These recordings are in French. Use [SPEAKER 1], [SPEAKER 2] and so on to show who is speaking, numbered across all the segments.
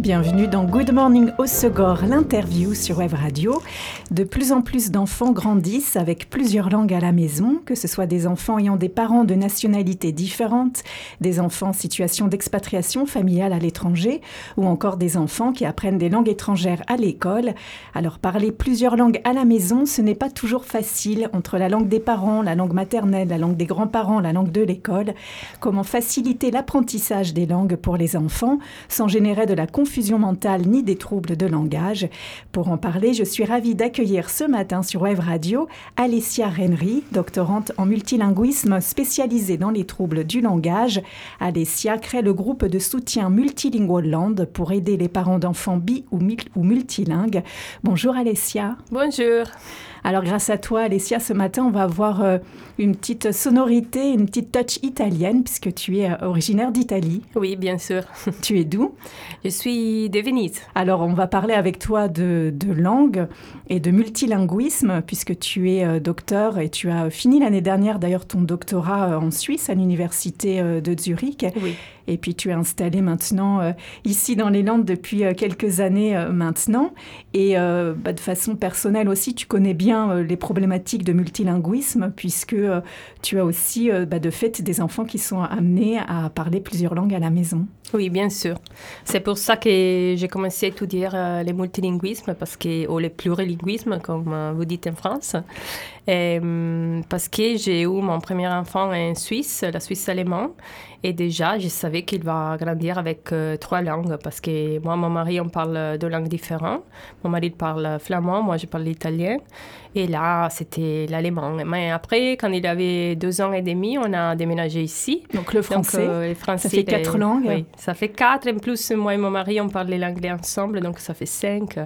[SPEAKER 1] Bienvenue dans Good Morning Osegor, l'interview sur Web Radio. De plus en plus d'enfants grandissent avec plusieurs langues à la maison, que ce soit des enfants ayant des parents de nationalités différentes, des enfants en situation d'expatriation familiale à l'étranger, ou encore des enfants qui apprennent des langues étrangères à l'école. Alors parler plusieurs langues à la maison, ce n'est pas toujours facile entre la langue des parents, la langue maternelle, la langue des grands-parents, la langue de l'école. Comment faciliter l'apprentissage des langues pour les enfants sans générer de la confusion confusion mentale ni des troubles de langage. Pour en parler, je suis ravie d'accueillir ce matin sur Web Radio Alessia Renry, doctorante en multilinguisme spécialisée dans les troubles du langage. Alessia crée le groupe de soutien Multilingual Land pour aider les parents d'enfants bi ou, ou multilingues. Bonjour Alessia.
[SPEAKER 2] Bonjour.
[SPEAKER 1] Alors grâce à toi, Alessia, ce matin, on va avoir euh, une petite sonorité, une petite touch italienne, puisque tu es euh, originaire d'Italie.
[SPEAKER 2] Oui, bien sûr.
[SPEAKER 1] tu es d'où?
[SPEAKER 2] Je suis de Venise.
[SPEAKER 1] Alors on va parler avec toi de, de langue et de multilinguisme, puisque tu es euh, docteur et tu as fini l'année dernière d'ailleurs ton doctorat en Suisse à l'université de Zurich.
[SPEAKER 2] Oui.
[SPEAKER 1] Et puis tu es installé maintenant euh, ici dans les Landes depuis euh, quelques années euh, maintenant. Et bah, de façon personnelle aussi, tu connais bien les problématiques de multilinguisme puisque tu as aussi bah, de fait des enfants qui sont amenés à parler plusieurs langues à la maison.
[SPEAKER 2] Oui, bien sûr. C'est pour ça que j'ai commencé à étudier les multilinguismes parce que, ou les plurilinguismes, comme vous dites en France. Et, parce que j'ai eu mon premier enfant en Suisse, la Suisse allemande. Et déjà, je savais qu'il va grandir avec euh, trois langues parce que moi, mon mari, on parle deux langues différentes. Mon mari parle flamand, moi, je parle italien. Et là, c'était l'allemand. Mais après, quand il avait deux ans et demi, on a déménagé ici.
[SPEAKER 1] Donc le français, Donc, euh, français ça fait quatre langues
[SPEAKER 2] Oui, ça fait quatre. En plus, moi et mon mari, on parle l'anglais ensemble, donc ça fait cinq.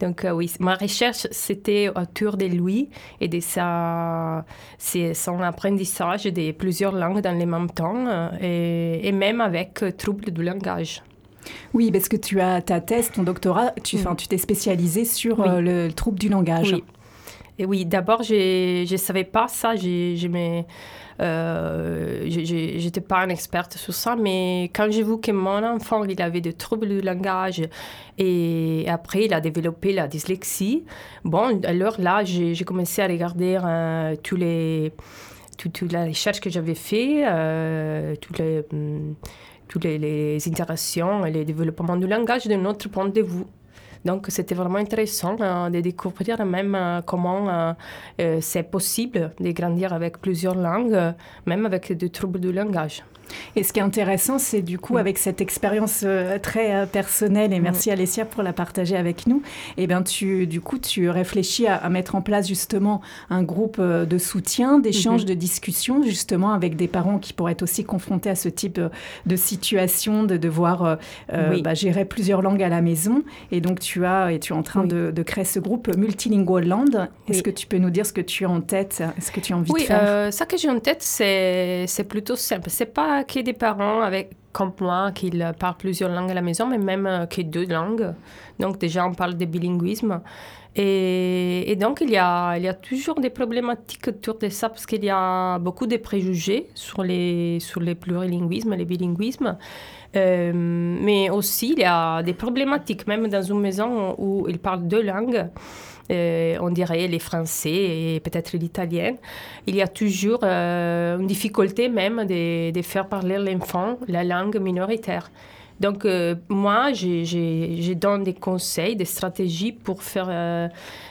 [SPEAKER 2] Donc euh, oui, ma recherche, c'était autour de lui et de sa, son apprentissage de plusieurs langues dans le même temps euh, et, même avec euh, troubles du langage.
[SPEAKER 1] Oui, parce que tu as ta thèse, ton doctorat, tu mm. tu t'es spécialisée sur le, trouble du langage.
[SPEAKER 2] Oui. Et oui, d'abord, je ne savais pas ça. Euh, j'étais pas une experte sur ça, mais quand j'ai vu que mon enfant il avait des troubles du langage et après il a développé la dyslexie, bon, alors là j'ai commencé à regarder euh, tous les toute, la recherche que j'avais fait, euh, toutes les hum, les, interactions et les développements du langage de notre point de vue. Donc, c'était vraiment intéressant euh, de découvrir même euh, comment euh, c'est possible de grandir avec plusieurs langues, même avec des troubles du langage.
[SPEAKER 1] Et ce qui est intéressant, c'est du coup, mm. avec cette expérience euh, très euh, personnelle, et mm. merci Alessia pour la partager avec nous, et eh bien tu, du coup, tu réfléchis à, mettre en place justement un groupe euh, de soutien, d'échange, mm-hmm. de discussion, justement avec des parents qui pourraient être aussi confrontés à ce type de situation, de devoir bah, gérer plusieurs langues à la maison. Et donc, tu as, et tu es en train de, créer ce groupe Multilingual Land. Est-ce que tu peux nous dire ce que tu as en tête, ce que tu as envie de faire?
[SPEAKER 2] Oui, ça que j'ai en tête, c'est plutôt simple. C'est pas des parents avec, comme moi qui parlent plusieurs langues à la maison, mais même euh, que deux langues. Donc déjà, on parle de bilinguisme. Et, donc, il y, a, il y a toujours des problématiques autour de ça parce qu'il y a beaucoup de préjugés sur les, sur les plurilinguismes, les bilinguismes. Euh, mais aussi, il y a des problématiques, même dans une maison où ils parlent deux langues. Euh, on dirait les Français et peut-être l'italien, il y a toujours euh, une difficulté même de, de faire parler l'enfant la langue minoritaire. Donc, euh, moi, je, donne des conseils, des stratégies pour faire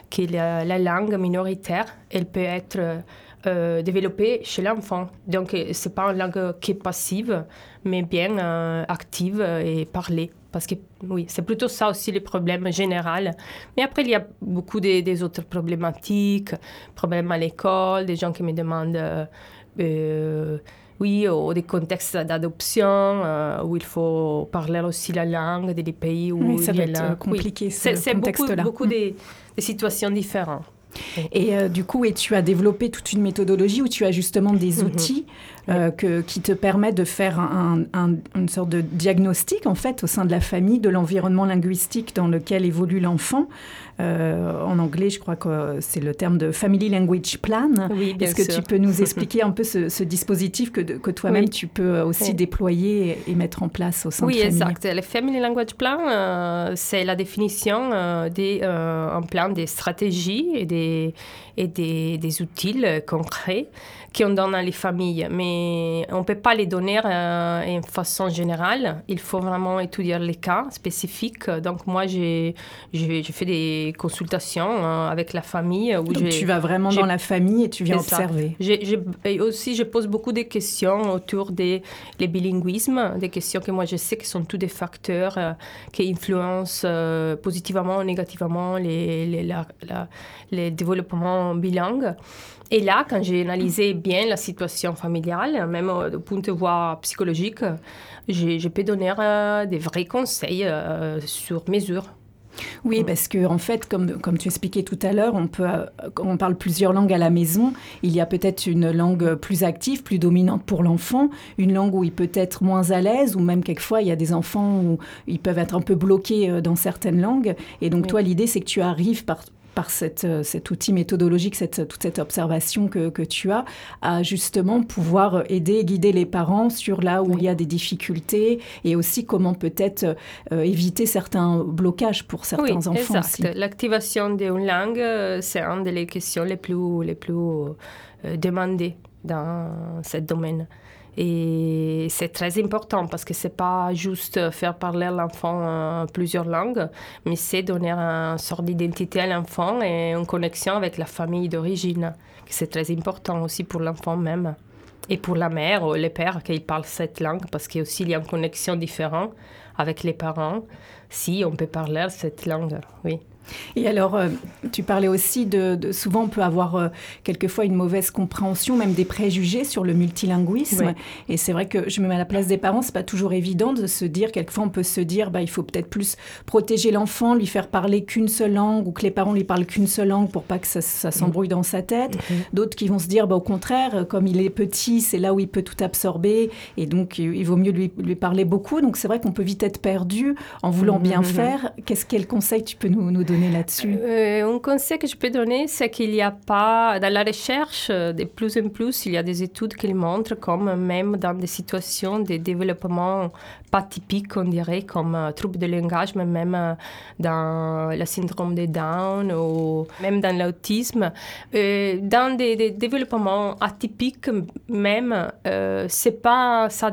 [SPEAKER 2] que la, la, langue minoritaire, elle peut être développée chez l'enfant. Donc, ce n'est pas une langue qui est passive, mais bien active et parlée. Parce que oui, c'est plutôt ça aussi le problème général. Mais après, il y a beaucoup des autres problématiques, problèmes à l'école, des gens qui me demandent, euh, euh, oui, ou des contextes d'adoption euh, où il faut parler aussi la langue des pays où
[SPEAKER 1] oui, ça il y a compliqué ce
[SPEAKER 2] contexte-là. beaucoup, beaucoup de, de situations différentes.
[SPEAKER 1] Et du coup, et tu as développé toute une méthodologie où tu as justement des mhm. outils euh, que, qui te permet de faire un, une sorte de diagnostic en fait au sein de la famille de l'environnement linguistique dans lequel évolue l'enfant. Euh, en anglais, je crois que c'est le terme de Family Language Plan.
[SPEAKER 2] Oui,
[SPEAKER 1] Est-ce que tu peux nous expliquer un peu ce, dispositif que, que toi-même tu peux aussi déployer et, mettre en place au sein
[SPEAKER 2] oui,
[SPEAKER 1] de
[SPEAKER 2] Oui, exact. Le Family Language Plan, euh, c'est la définition euh, d'un plan des stratégies et des, et des, des outils concrets qu'on donne à les familles. Mais on ne peut pas les donner euh, en façon générale. Il faut vraiment étudier les cas spécifiques. Donc moi, j'ai fait des consultations euh, avec la famille.
[SPEAKER 1] Où Donc tu vas vraiment dans la famille et tu viens observer.
[SPEAKER 2] et aussi, je pose beaucoup de questions autour des les bilinguismes, des questions que moi je sais que sont tous des facteurs euh, qui influencent positivement ou négativement les, les, la, les développements bilingues. Et là, quand j'ai analysé bien la situation familiale, même du point de vue psychologique, j'ai pu donner euh, des vrais conseils euh, sur mesure.
[SPEAKER 1] Oui, parce que en fait, comme, comme tu expliquais tout à l'heure, on, peut, on parle plusieurs langues à la maison. Il y a peut-être une langue plus active, plus dominante pour l'enfant, une langue où il peut être moins à l'aise, ou même quelquefois, il y a des enfants où ils peuvent être un peu bloqués euh, dans certaines langues. Et donc, toi, l'idée, c'est que tu arrives par, par cette, euh, cet outil méthodologique, cette, toute cette observation que, que, tu as, à justement pouvoir aider, guider les parents sur là où il y a des difficultés et aussi comment peut-être euh, éviter certains blocages pour certains
[SPEAKER 2] oui,
[SPEAKER 1] enfants.
[SPEAKER 2] Exact. L'activation d'une langue, euh, c'est une des questions les plus, les plus demandées dans ce domaine. Et c'est très important parce que c'est pas juste faire parler l'enfant euh, plusieurs langues, mais c'est donner une sorte d'identité à l'enfant et une connexion avec la famille d'origine. C'est très important aussi pour l'enfant même. Et pour la mère ou les pères qui parlent cette langue, parce qu'il y a une connexion différente avec les parents si on peut parler cette langue. Oui.
[SPEAKER 1] Et alors, euh, tu parlais aussi de, souvent on peut avoir euh, quelquefois une mauvaise compréhension, même des préjugés sur le multilinguisme. Et c'est vrai que je me mets à la place des parents, c'est pas toujours évident de se dire, quelquefois on peut se dire, bah, il faut peut-être plus protéger l'enfant, lui faire parler qu'une seule langue, ou que les parents lui parlent qu'une seule langue pour pas que ça, s'embrouille dans sa tête. Mm-hmm. D'autres qui vont se dire, bah, au contraire, comme il est petit, c'est là où il peut tout absorber, et donc il vaut mieux lui, lui parler beaucoup. Donc c'est vrai qu'on peut vite être perdu en voulant bien mm-hmm. faire. Qu'est-ce quel conseil tu peux nous, nous donner là-dessus?
[SPEAKER 2] Euh, Un conseil que je peux donner, c'est qu'il n'y a pas, dans la recherche, de plus en plus, il y a des études qui montrent comme même dans des situations de développement pas typiques, on dirait, comme euh, trouble de langage, mais même euh, dans le syndrome de Down ou même dans l'autisme, dans des, développements atypiques même, c'est pas ça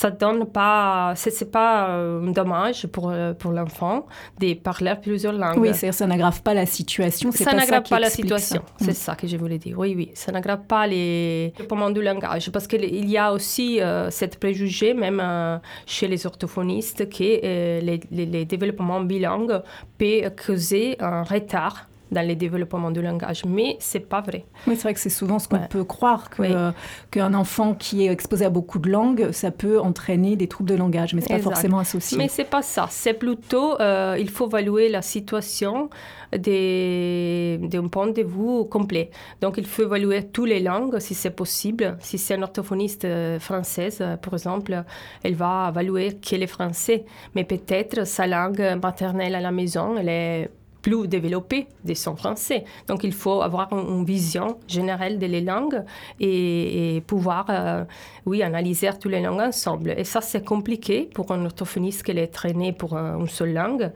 [SPEAKER 2] ça donne pas, c'est pas un dommage pour, pour l'enfant de parler plusieurs langues.
[SPEAKER 1] Oui, ça n'aggrave pas la situation.
[SPEAKER 2] Ça n'aggrave pas, la situation. C'est ça que je voulais dire. Oui, oui, ça n'aggrave pas les développements du langage parce qu'il y a aussi euh, cette préjugé même euh, chez les orthophonistes que euh, les, les, les développements bilingues peuvent causer un retard dans le développement du langage. Mais c'est pas vrai.
[SPEAKER 1] Oui, c'est vrai que c'est souvent ce qu'on peut croire, que, qu'un enfant qui est exposé à beaucoup de langues, ça peut entraîner des troubles de langage, mais c'est pas forcément associé.
[SPEAKER 2] Mais c'est pas ça. C'est plutôt, euh, il faut évaluer la situation d'un point de vue complet. Donc, il faut évaluer toutes les langues, si c'est possible. Si c'est une orthophoniste euh, française, euh, par exemple, elle va évaluer qu'elle est français, mais peut-être sa langue maternelle à la maison, elle est plus développé des sons français. Donc il faut avoir une, vision générale des langues et, pouvoir, euh, oui, analyser toutes les langues ensemble. Et ça, c'est compliqué pour un orthophoniste qui est traîné pour une seule langue.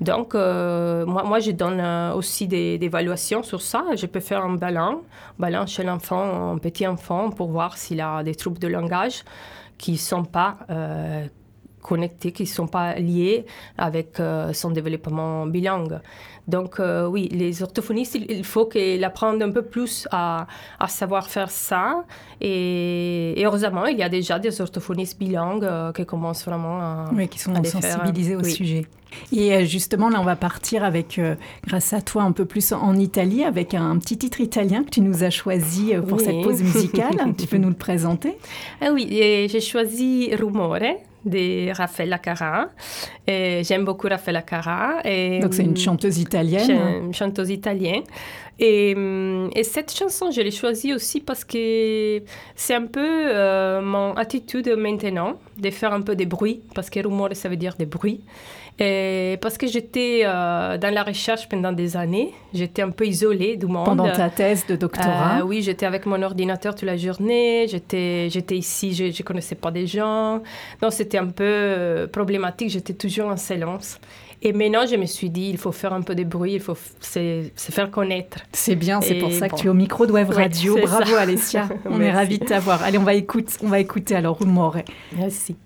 [SPEAKER 2] Donc, euh, moi, moi, je donne euh, aussi des, évaluations sur ça. Je peux faire un ballon, ballon chez l'enfant, un petit enfant, pour voir s'il a des troubles de langage qui ne sont pas connectés, qui ne sont pas liés avec euh, son développement bilingue. Donc euh, oui, les orthophonistes, il, faut qu'ils apprennent un peu plus à, à, savoir faire ça. Et, heureusement, il y a déjà des orthophonistes bilingues euh, qui commencent vraiment à...
[SPEAKER 1] Oui, qui sont sensibilisés au sujet. Et euh, justement, là, on va partir avec, euh, grâce à toi, un peu plus en Italie, avec un, petit titre italien que tu nous as choisi pour cette pause musicale. tu peux nous le présenter?
[SPEAKER 3] Ah Oui, j'ai choisi Rumore de Raffaella Cara. J'aime beaucoup Raffaella Cara.
[SPEAKER 1] Et, Donc c'est une chanteuse italienne.
[SPEAKER 3] Une chanteuse italienne. Et, et, cette chanson, je l'ai choisie aussi parce que c'est un peu mon attitude maintenant de faire un peu de bruit, parce que rumore, ça veut dire des bruits. Et parce que j'étais euh, dans la recherche pendant des années, j'étais un peu isolée du monde.
[SPEAKER 1] Pendant ta thèse de doctorat
[SPEAKER 3] euh, Oui, j'étais avec mon ordinateur toute la journée, j'étais, j'étais ici, je ne connaissais pas des gens. Donc c'était un peu euh, problématique, j'étais toujours en silence. Et maintenant, je me suis dit, il faut faire un peu de bruit, il faut se, faire connaître.
[SPEAKER 1] C'est bien, c'est pour ça que tu es au micro de Web Radio. Bravo Alessia, on est ravis de t'avoir. Allez, on va, écouter, on va écouter alors Rumore.
[SPEAKER 3] Merci.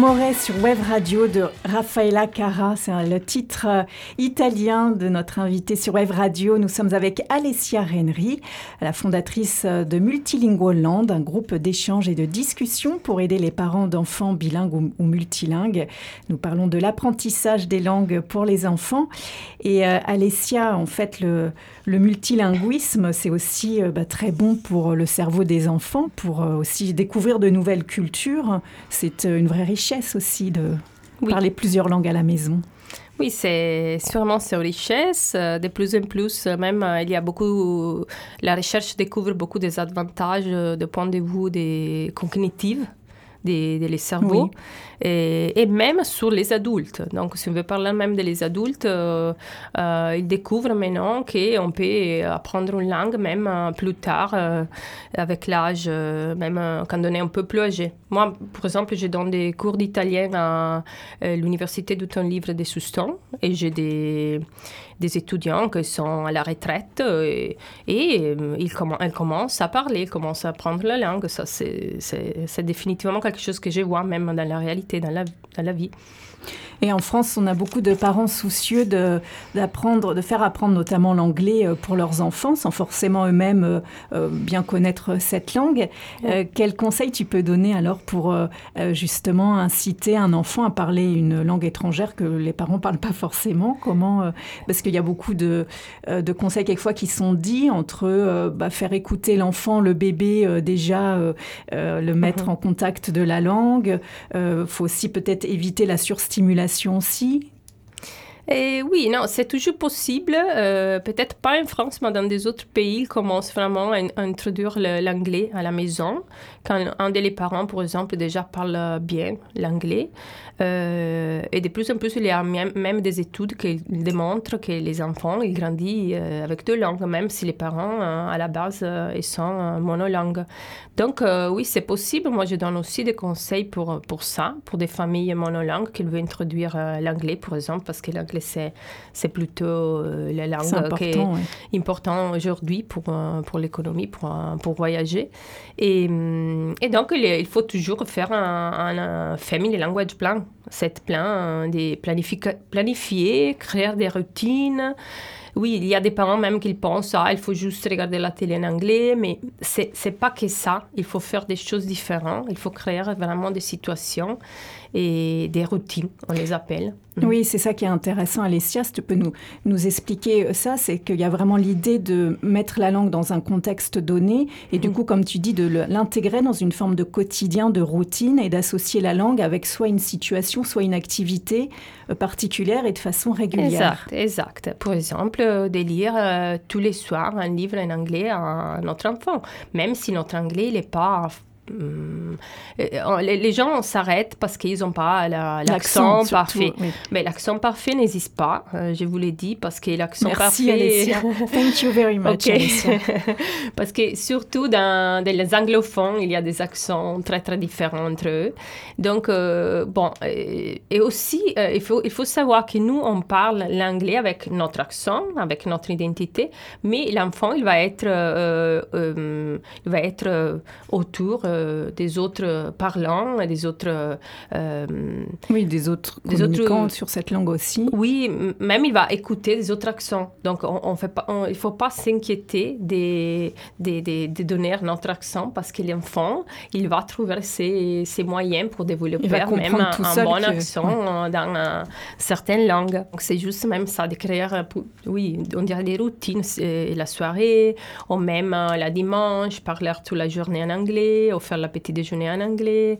[SPEAKER 1] Rumore sur Web Radio de Raffaella Cara. C'est le titre euh, italien de notre invité sur Web Radio. Nous sommes avec Alessia Renry, la fondatrice euh, de Multilingual Land, un groupe d'échange et de discussion pour aider les parents d'enfants bilingues ou, multilingues. Nous parlons de l'apprentissage des langues pour les enfants. Et euh, Alessia, en fait, le, le multilinguisme, c'est aussi bah, très bon pour le cerveau des enfants, pour aussi découvrir de nouvelles cultures. C'est une vraie richesse aussi de parler plusieurs langues à la maison.
[SPEAKER 3] Oui, c'est sûrement c'est une richesse. Euh, de plus en plus, euh, même, euh, il y a beaucoup. La recherche découvre beaucoup des avantages de point de vue des cognitifs
[SPEAKER 2] des, des cerveaux. Et, même sur les adultes. Donc, si on veut parler même des adultes, euh, euh, ils découvrent maintenant qu'on peut apprendre une langue même euh, plus tard, avec l'âge, même quand on est un peu plus âgé. Moi, par exemple, je donne des cours d'italien à l'université de livre de Souston et j'ai des, des étudiants qui sont à la retraite et, et ils, elles commencent à parler, commencent à apprendre la langue. Ça, c'est définitivement quelque chose que je vois même dans la réalité dans la, dans la vie.
[SPEAKER 1] Et en France, on a beaucoup de parents soucieux d'apprendre, de, faire apprendre notamment l'anglais euh, pour leurs enfants, sans forcément eux-mêmes euh, euh, bien connaître cette langue. quel conseil tu peux donner alors pour justement inciter un enfant à parler une langue étrangère que les parents parlent pas forcément? Comment Parce qu'il y a beaucoup de, de, conseils quelquefois qui sont dits entre bah, faire écouter l'enfant, le bébé déjà, le mettre mhm. en contact de la langue. Il faut aussi peut-être éviter la surstimulation aussi?
[SPEAKER 2] Et oui, non, c'est toujours possible. Euh, peut-être pas en France, mais dans des autres pays, ils commencent vraiment à, introduire l'anglais à la maison. Quand un des parents, par exemple, déjà parle bien l'anglais. Euh, et de plus en plus, il y a même, des études qui démontrent que les enfants, ils grandissent euh, avec deux langues, même si les parents, à la base, ils sont monolangues. Donc, oui, c'est possible. Moi, je donne aussi des conseils pour, pour ça, pour des familles monolangues qui veulent introduire l'anglais, par exemple, parce que l'anglais c'est plutôt euh, la langue qui est importante aujourd'hui pour, euh, pour l'économie, pour, euh, pour voyager. Et, et donc, il, faut toujours faire un, un, family language plan. C'est plan de planifier, créer des routines. Oui, il y a des parents même qui pensent, ah, il faut juste regarder la télé en anglais, mais c'est n'est pas que ça. Il faut faire des choses différentes. Il faut créer vraiment des situations et des routines, on les appelle.
[SPEAKER 1] Mhm. Oui, c'est ça qui est intéressant, Alessia. Si tu peux nous, nous expliquer ça, c'est qu'il y a vraiment l'idée de mettre la langue dans un contexte donné et du mhm. coup, comme tu dis, de l'intégrer dans une forme de quotidien, de routine et d'associer la langue avec soit une situation, soit une activité euh, particulière et de façon régulière.
[SPEAKER 2] Exact, exact. Par exemple, euh, de lire euh, tous les soirs un livre en anglais à notre enfant, même si notre anglais n'est pas les, gens s'arrêtent parce qu'ils n'ont pas l'accent parfait. Mais l'accent parfait n'existe pas, euh, je vous l'ai dit, parce que l'accent parfait...
[SPEAKER 1] Alessia. Thank you very much,
[SPEAKER 2] parce que surtout dans, les anglophones, il y a des accents très, très différents entre eux. Donc, euh, bon, et, aussi, euh, il, faut, il faut savoir que nous, on parle l'anglais avec notre accent, avec notre identité, mais l'enfant, il va être, il va être autour euh, des autres parlants, des autres...
[SPEAKER 1] Euh, oui, des autres des communicants autres, sur cette langue aussi.
[SPEAKER 2] Oui, même il va écouter des autres accents. Donc, on, on fait pas, il ne faut pas s'inquiéter des, des, des, de donner notre accent parce que l'enfant, il va trouver ses, ses moyens pour développer même un, bon accent dans certaines langues. Donc, c'est juste même ça, de créer, oui, on dirait des routines, la soirée, ou même euh, la dimanche, parler toute la journée en anglais, faire le petit déjeuner en anglais.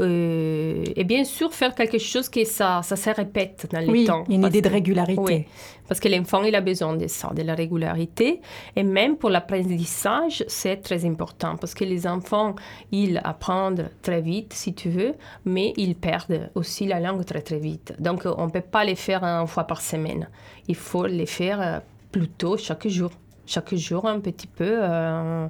[SPEAKER 2] Euh, et bien sûr, faire quelque chose que ça, ça se répète dans le
[SPEAKER 1] oui,
[SPEAKER 2] temps.
[SPEAKER 1] une idée de régularité.
[SPEAKER 2] Oui, parce que l'enfant, il a besoin de ça, de la régularité. Et même pour l'apprentissage, c'est très important parce que les enfants, ils apprennent très vite, si tu veux, mais ils perdent aussi la langue très, très vite. Donc, on ne peut pas les faire une fois par semaine. Il faut les faire euh, plutôt chaque jour chaque jour un petit peu euh,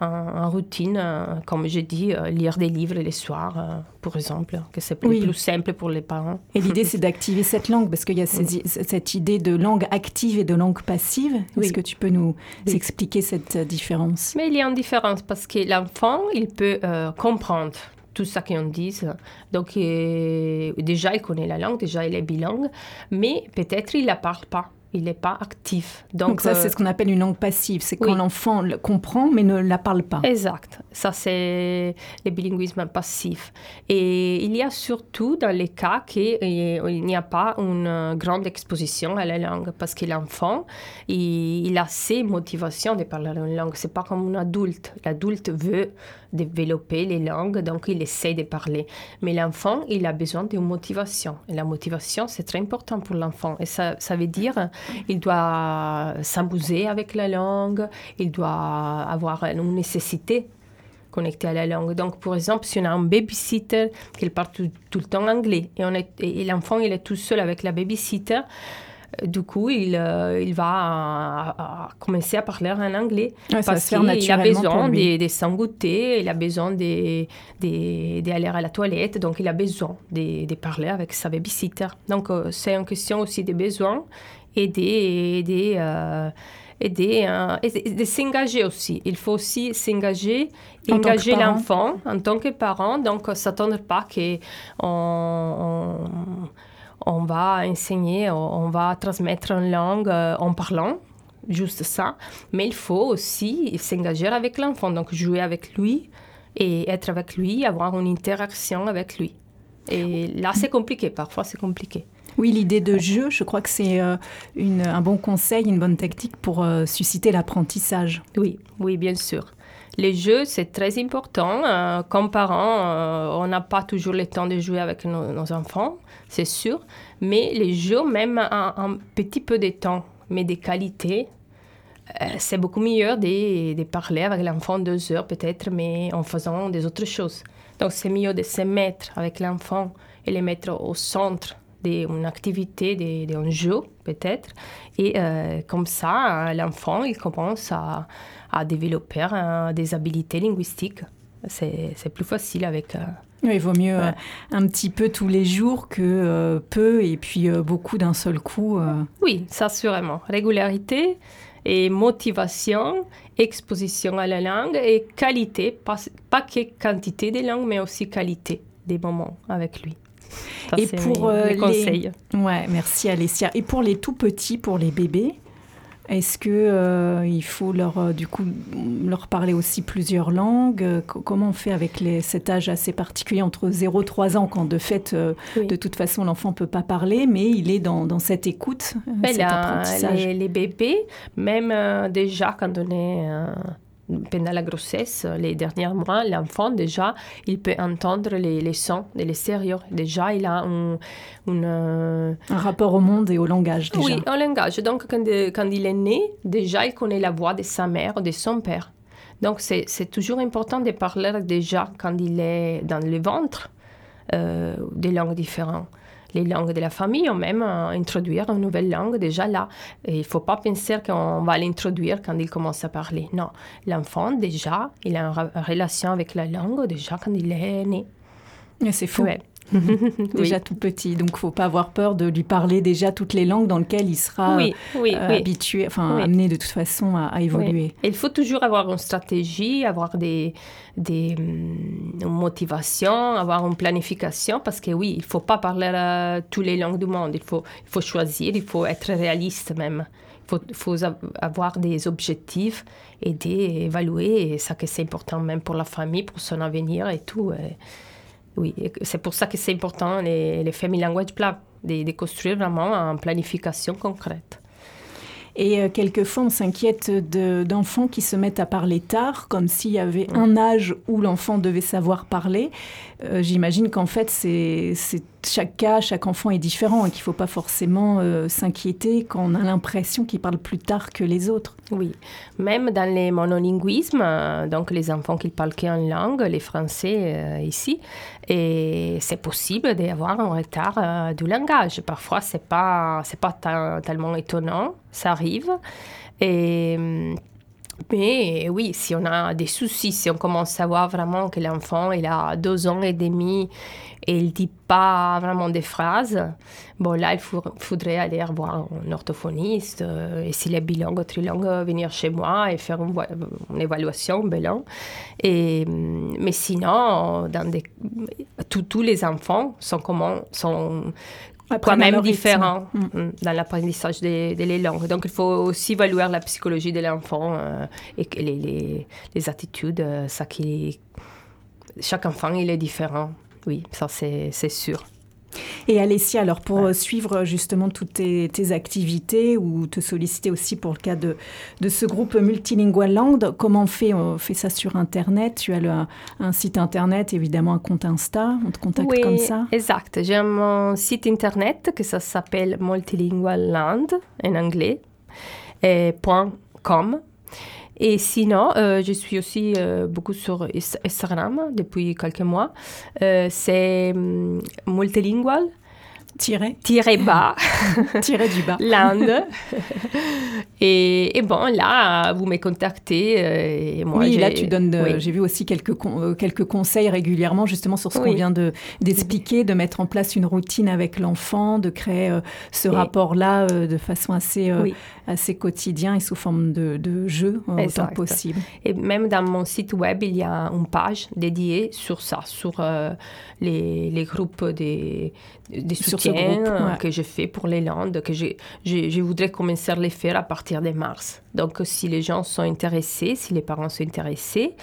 [SPEAKER 2] en, routine, euh, comme j'ai dit, euh, lire des livres les soirs, par exemple, que c'est plus, simple pour les parents.
[SPEAKER 1] Et l'idée, c'est d'activer cette langue, parce qu'il y a cette idée de langue active et de langue passive. Est-ce que tu peux nous expliquer cette différence?
[SPEAKER 2] Mais il y a une différence, parce que l'enfant, il peut comprendre tout ça qu'on dit. Donc, déjà, il connaît la langue, déjà, il est bilingue, mais peut-être il ne la parle pas il n'est pas actif.
[SPEAKER 1] Donc, ça, c'est euh, ce qu'on appelle une langue passive. C'est quand l'enfant comprend mais ne la parle pas.
[SPEAKER 2] Exact. Ça, c'est le bilinguisme passif. Et il y a surtout dans les cas qu'il n'y a pas une grande exposition à la langue parce que l'enfant, il, il, a ses motivations de parler une langue. C'est pas comme un adulte. L'adulte veut développer les langues, donc il essaie de parler. Mais l'enfant, il a besoin d'une motivation. Et la motivation, c'est très important pour l'enfant. Et ça, ça veut dire il doit s'amuser avec la langue, il doit avoir une nécessité connecté à la langue. Donc, par exemple, si on a un babysitter qui parle tout, le temps anglais et, et l'enfant il est tout seul avec la babysitter, du coup, il, euh, il va euh, commencer à parler en anglais.
[SPEAKER 1] parce qu'il a
[SPEAKER 2] besoin de, de s'engoutter, il a besoin d'aller à la toilette, donc il a besoin de, de parler avec sa babysitter. Donc, c'est une question aussi des besoins et des... et de s'engager aussi. Il faut aussi s'engager, engager l'enfant en tant que parent. Donc, s'attendre pas qu'on on, on va enseigner, on va transmettre une langue euh, en parlant, juste ça. Mais il faut aussi s'engager avec l'enfant, donc jouer avec lui et être avec lui, avoir une interaction avec lui. Et là, c'est compliqué, parfois c'est compliqué.
[SPEAKER 1] Oui, l'idée de jeu, je crois que c'est euh, un bon conseil, une bonne technique pour euh, susciter l'apprentissage.
[SPEAKER 2] Oui, oui, bien sûr. Les jeux, c'est très important. Euh, comme parents, euh, on n'a pas toujours le temps de jouer avec nos, enfants, c'est sûr. Mais les jeux, même un, petit peu de temps, mais de qualité, euh, c'est beaucoup mieux de, de parler avec l'enfant deux heures peut-être, mais en faisant des autres choses. Donc c'est mieux de se mettre avec l'enfant et le mettre au centre d'une activité, d'un jeu peut-être. Et comme ça, l'enfant, il commence à, à développer euh, des habiletés linguistiques. C'est plus facile avec... Euh,
[SPEAKER 1] il vaut mieux euh, un petit peu tous les jours que peu et puis beaucoup d'un seul coup.
[SPEAKER 2] Oui, ça sûrement. Régularité et motivation, exposition à la langue et qualité, pas, pas que quantité des langues, mais aussi qualité des moments avec lui.
[SPEAKER 1] Et pour les conseils. Ouais, merci Alessia. Et pour les tout petits, pour les bébés, est-ce que euh, il faut leur euh, du coup leur parler aussi plusieurs langues? Comment on fait avec les, cet âge assez particulier entre 0 et 3 ans quand de fait euh, de toute façon l'enfant peut pas parler mais il est dans, dans cette écoute, cet apprentissage?
[SPEAKER 2] Les, les, bébés même déjà quand on est pendant la grossesse, les derniers mois, l'enfant, déjà, il peut entendre les, les sons de l'extérieur. Déjà, il a un,
[SPEAKER 1] un rapport au monde et au langage, déjà.
[SPEAKER 2] Oui, au langage. Donc, quand, quand il est né, déjà, il connaît la voix de sa mère, de son père. Donc, c'est toujours important de parler déjà quand il est dans le ventre euh, des langues différentes les langues de la famille ou même euh, introduire une nouvelle langue déjà là. il ne faut pas penser qu'on va l'introduire quand il commence à parler. Non, l'enfant déjà, il a une relation avec la langue déjà quand il est né.
[SPEAKER 1] C'est fou. déjà tout petit. Donc, il faut pas avoir peur de lui parler déjà toutes les langues dans lesquelles il sera euh, habitué, enfin amené de toute façon à, évoluer.
[SPEAKER 2] il faut toujours avoir une stratégie, avoir des, des hum, motivations, avoir une planification, parce que oui, il faut pas parler euh, toutes les langues du monde. Il faut, il faut choisir, il faut être réaliste même. Il faut, faut avoir des objectifs et d'évaluer, et ça que c'est important même pour la famille, pour son avenir et tout. Oui, c'est pour ça que c'est important les, les Family Language Plans, de, construire vraiment une planification concrète.
[SPEAKER 1] Et euh, quelquefois, on s'inquiète d'enfants qui se mettent à parler tard, comme s'il y avait un âge où l'enfant devait savoir parler. Euh, j'imagine qu'en fait, c'est chaque cas, chaque enfant est différent et qu'il ne faut pas forcément euh, s'inquiéter quand on a l'impression qu'il parle plus tard que les autres.
[SPEAKER 2] Oui, même dans les monolinguismes, donc les enfants qui parlent qu'une langue, les Français ici, et c'est possible d'avoir un retard du langage. Parfois, ce n'est pas, pas tellement étonnant ça arrive. Mais oui, si on a des soucis, si on commence à voir vraiment que l'enfant il a deux ans et demi et il dit pas vraiment des phrases, bon là il faudrait aller voir un orthophoniste euh, et s'il est bilingue ou trilingue, venir chez moi et faire une, évaluation, bilan. Et, mais sinon, dans des, tous les enfants sont, comment, sont quand même différent mm. Mm, dans l'apprentissage des, des, langues. Donc, il faut aussi évaluer la psychologie de l'enfant euh, et les, les, les, attitudes. Euh, ça qui, chaque enfant, il est différent. Oui, ça, c'est sûr.
[SPEAKER 1] Et Alessia, alors pour suivre justement toutes tes, activités ou te solliciter aussi pour le cas de, de ce groupe Multilingual Land, comment on fait On fait ça sur Internet? Tu as un site Internet, évidemment un compte Insta, on te contacte comme ça?
[SPEAKER 2] exact. J'ai un site Internet que ça s'appelle Multilingual Land en anglais, et .com. Et sinon, je suis aussi beaucoup sur Instagram depuis quelques mois. c'est hum, multilingual.
[SPEAKER 1] Tiré.
[SPEAKER 2] Tiré bas.
[SPEAKER 1] Tiré du bas.
[SPEAKER 2] L'Inde. et, et, bon, là, vous me contactez. Euh, et moi,
[SPEAKER 1] oui, là, tu donnes. J'ai vu aussi quelques, euh, quelques conseils régulièrement, justement, sur ce qu'on vient d'expliquer, de, mettre en place une routine avec l'enfant, de créer euh, ce rapport-là de façon assez, assez quotidien et sous forme de, de jeu, autant possible.
[SPEAKER 2] Et même dans mon site web, il y a une page dédiée sur ça, sur les, les, groupes des, des soutiens que je fais pour les Landes, que je, je, je, voudrais commencer à les faire à partir de mars. Donc, si les gens sont intéressés, si les parents sont intéressés,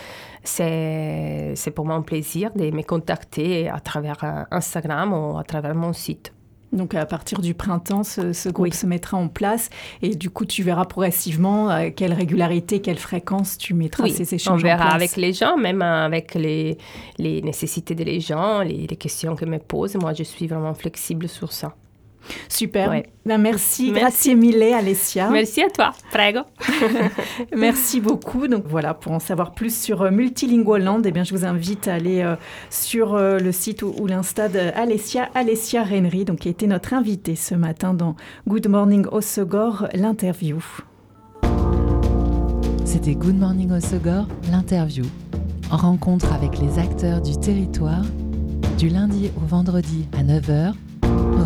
[SPEAKER 2] c'est pour moi un plaisir de me contacter à travers euh, Instagram ou à travers mon site.
[SPEAKER 1] Donc à partir du printemps, ce, groupe se mettra en place et du coup tu verras progressivement à quelle régularité, quelle fréquence tu mettras ces échanges.
[SPEAKER 2] On verra
[SPEAKER 1] en place.
[SPEAKER 2] avec les gens, même avec les, les nécessités des gens, les, les questions que me posent. Moi, je suis vraiment flexible sur ça.
[SPEAKER 1] Super. Ben, merci. merci. Grazie mille, Alessia.
[SPEAKER 2] Merci à toi. Prego.
[SPEAKER 1] merci beaucoup. Donc voilà, pour en savoir plus sur euh, Multilingual Land, eh bien, je vous invite à aller euh, sur euh, le site ou, l'insta d'Alessia, Alessia Rennery, donc, qui a été notre invitée ce matin dans Good Morning Osogor, l'interview.
[SPEAKER 4] C'était Good Morning Osogor, l'interview. En rencontre avec les acteurs du territoire, du lundi au vendredi à 9h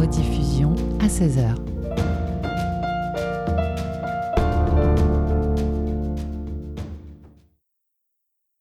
[SPEAKER 4] rediffusion à 16h.